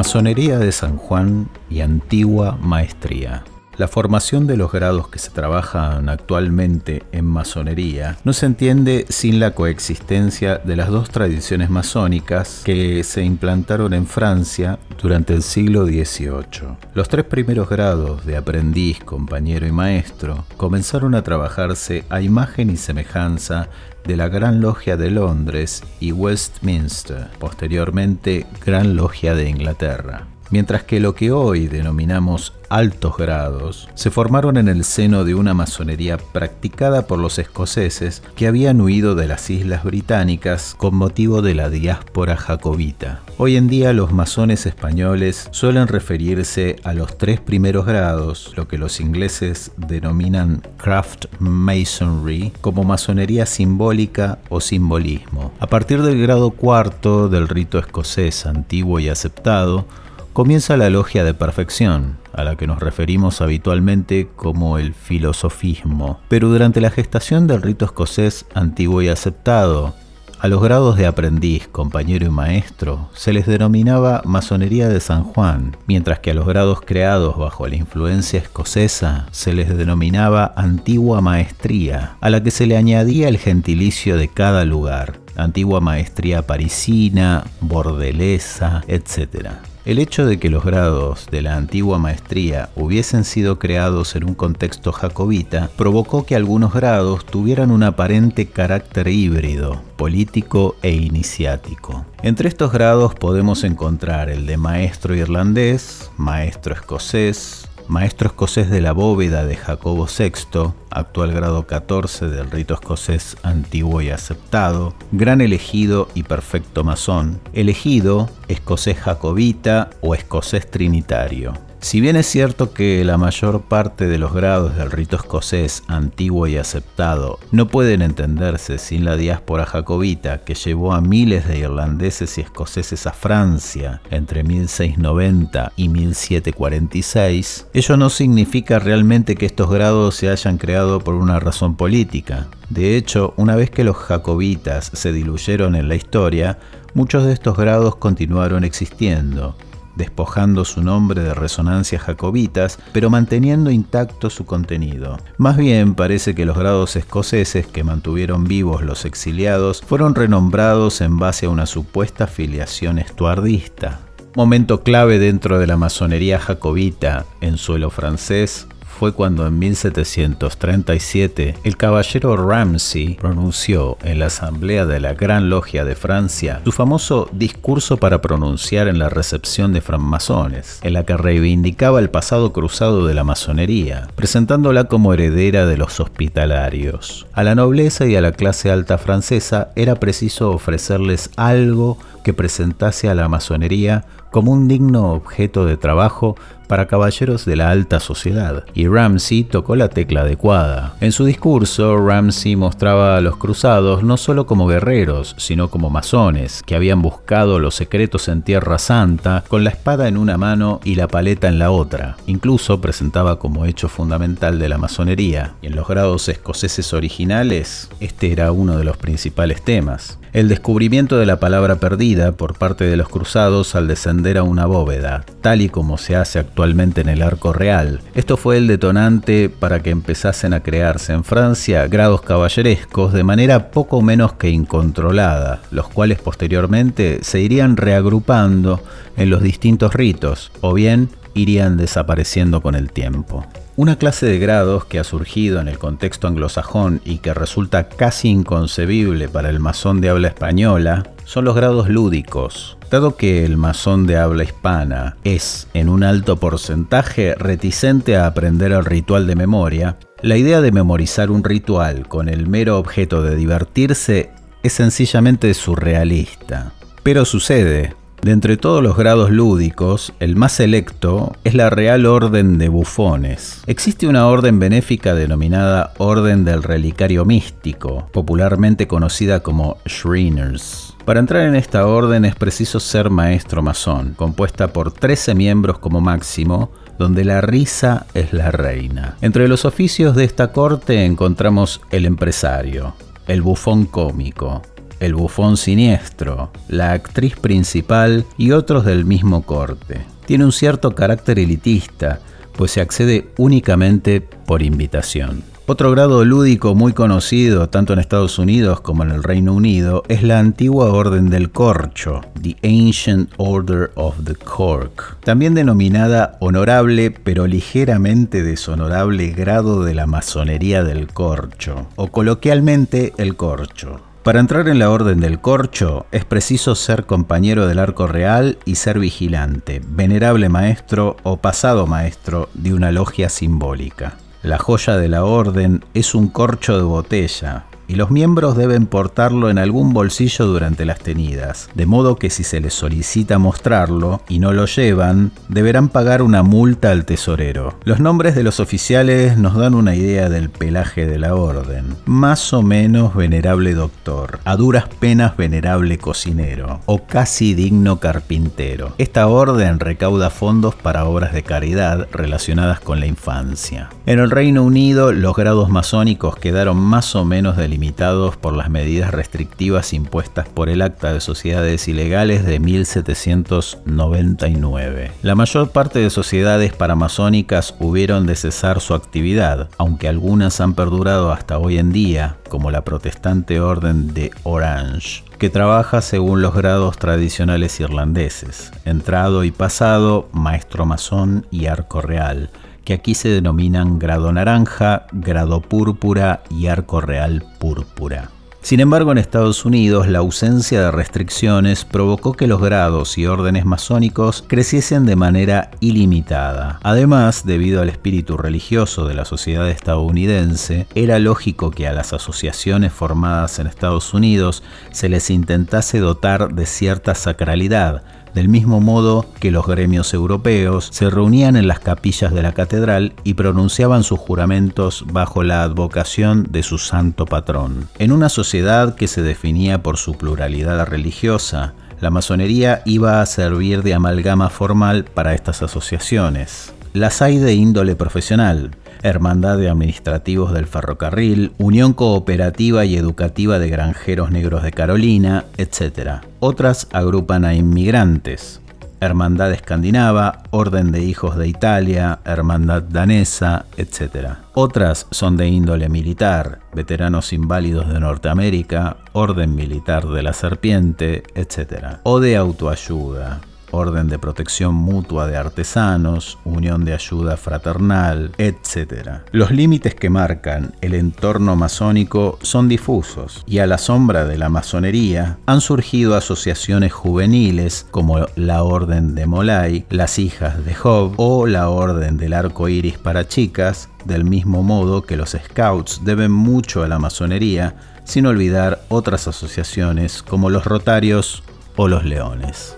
Masonería de San Juan y Antigua Maestría. La formación de los grados que se trabajan actualmente en masonería no se entiende sin la coexistencia de las dos tradiciones masónicas que se implantaron en Francia durante el siglo XVIII. Los tres primeros grados de aprendiz, compañero y maestro comenzaron a trabajarse a imagen y semejanza de la Gran Logia de Londres y Westminster, posteriormente Gran Logia de Inglaterra mientras que lo que hoy denominamos altos grados se formaron en el seno de una masonería practicada por los escoceses que habían huido de las islas británicas con motivo de la diáspora jacobita. Hoy en día los masones españoles suelen referirse a los tres primeros grados, lo que los ingleses denominan craft masonry, como masonería simbólica o simbolismo. A partir del grado cuarto del rito escocés antiguo y aceptado, comienza la logia de perfección, a la que nos referimos habitualmente como el filosofismo. Pero durante la gestación del rito escocés antiguo y aceptado, a los grados de aprendiz, compañero y maestro se les denominaba masonería de San Juan, mientras que a los grados creados bajo la influencia escocesa se les denominaba antigua maestría, a la que se le añadía el gentilicio de cada lugar, antigua maestría parisina, bordelesa, etc. El hecho de que los grados de la antigua maestría hubiesen sido creados en un contexto jacobita provocó que algunos grados tuvieran un aparente carácter híbrido, político e iniciático. Entre estos grados podemos encontrar el de maestro irlandés, maestro escocés, maestro escocés de la bóveda de Jacobo VI, actual grado 14 del rito escocés antiguo y aceptado, gran elegido y perfecto masón, elegido, escocés jacobita o escocés trinitario. Si bien es cierto que la mayor parte de los grados del rito escocés antiguo y aceptado no pueden entenderse sin la diáspora jacobita que llevó a miles de irlandeses y escoceses a Francia entre 1690 y 1746, ello no significa realmente que estos grados se hayan creado por una razón política. De hecho, una vez que los jacobitas se diluyeron en la historia, muchos de estos grados continuaron existiendo despojando su nombre de resonancias jacobitas, pero manteniendo intacto su contenido. Más bien parece que los grados escoceses que mantuvieron vivos los exiliados fueron renombrados en base a una supuesta filiación estuardista. Momento clave dentro de la masonería jacobita en suelo francés fue cuando en 1737 el caballero Ramsay pronunció en la Asamblea de la Gran Logia de Francia su famoso discurso para pronunciar en la recepción de francmasones, en la que reivindicaba el pasado cruzado de la masonería, presentándola como heredera de los hospitalarios. A la nobleza y a la clase alta francesa era preciso ofrecerles algo que presentase a la masonería como un digno objeto de trabajo para caballeros de la alta sociedad, y Ramsey tocó la tecla adecuada. En su discurso, Ramsey mostraba a los cruzados no solo como guerreros, sino como masones, que habían buscado los secretos en Tierra Santa con la espada en una mano y la paleta en la otra. Incluso presentaba como hecho fundamental de la masonería, y en los grados escoceses originales, este era uno de los principales temas el descubrimiento de la palabra perdida por parte de los cruzados al descender a una bóveda, tal y como se hace actualmente en el arco real. Esto fue el detonante para que empezasen a crearse en Francia grados caballerescos de manera poco menos que incontrolada, los cuales posteriormente se irían reagrupando en los distintos ritos, o bien irían desapareciendo con el tiempo. Una clase de grados que ha surgido en el contexto anglosajón y que resulta casi inconcebible para el masón de habla española son los grados lúdicos. Dado que el masón de habla hispana es, en un alto porcentaje, reticente a aprender el ritual de memoria, la idea de memorizar un ritual con el mero objeto de divertirse es sencillamente surrealista. Pero sucede, de entre todos los grados lúdicos, el más selecto es la Real Orden de Bufones. Existe una orden benéfica denominada Orden del Relicario Místico, popularmente conocida como Shriners. Para entrar en esta orden es preciso ser maestro masón, compuesta por 13 miembros como máximo, donde la risa es la reina. Entre los oficios de esta corte encontramos el empresario, el bufón cómico, el bufón siniestro, la actriz principal y otros del mismo corte. Tiene un cierto carácter elitista, pues se accede únicamente por invitación. Otro grado lúdico muy conocido tanto en Estados Unidos como en el Reino Unido es la antigua Orden del Corcho, The Ancient Order of the Cork, también denominada honorable pero ligeramente deshonorable grado de la masonería del corcho, o coloquialmente el corcho. Para entrar en la Orden del Corcho es preciso ser compañero del arco real y ser vigilante, venerable maestro o pasado maestro de una logia simbólica. La joya de la orden es un corcho de botella, y los miembros deben portarlo en algún bolsillo durante las tenidas, de modo que si se les solicita mostrarlo y no lo llevan, deberán pagar una multa al tesorero. Los nombres de los oficiales nos dan una idea del pelaje de la orden. Más o menos venerable doctor, a duras penas venerable cocinero, o casi digno carpintero. Esta orden recauda fondos para obras de caridad relacionadas con la infancia. En el Reino Unido, los grados masónicos quedaron más o menos delimitados limitados por las medidas restrictivas impuestas por el Acta de Sociedades Ilegales de 1799. La mayor parte de sociedades paramasónicas hubieron de cesar su actividad, aunque algunas han perdurado hasta hoy en día, como la protestante Orden de Orange que trabaja según los grados tradicionales irlandeses, entrado y pasado, maestro masón y arco real, que aquí se denominan grado naranja, grado púrpura y arco real púrpura. Sin embargo, en Estados Unidos, la ausencia de restricciones provocó que los grados y órdenes masónicos creciesen de manera ilimitada. Además, debido al espíritu religioso de la sociedad estadounidense, era lógico que a las asociaciones formadas en Estados Unidos se les intentase dotar de cierta sacralidad, del mismo modo que los gremios europeos se reunían en las capillas de la catedral y pronunciaban sus juramentos bajo la advocación de su santo patrón. En una sociedad que se definía por su pluralidad religiosa, la masonería iba a servir de amalgama formal para estas asociaciones. Las hay de índole profesional, Hermandad de Administrativos del Ferrocarril, Unión Cooperativa y Educativa de Granjeros Negros de Carolina, etc. Otras agrupan a inmigrantes, Hermandad Escandinava, Orden de Hijos de Italia, Hermandad Danesa, etc. Otras son de índole militar, Veteranos Inválidos de Norteamérica, Orden Militar de la Serpiente, etc. O de autoayuda, Orden de Protección Mutua de Artesanos, Unión de Ayuda Fraternal, etc. Los límites que marcan el entorno masónico son difusos y a la sombra de la masonería han surgido asociaciones juveniles como la Orden de Molay, las Hijas de Job o la Orden del Arco Iris para chicas, del mismo modo que los Scouts deben mucho a la masonería, sin olvidar otras asociaciones como los Rotarios o los Leones.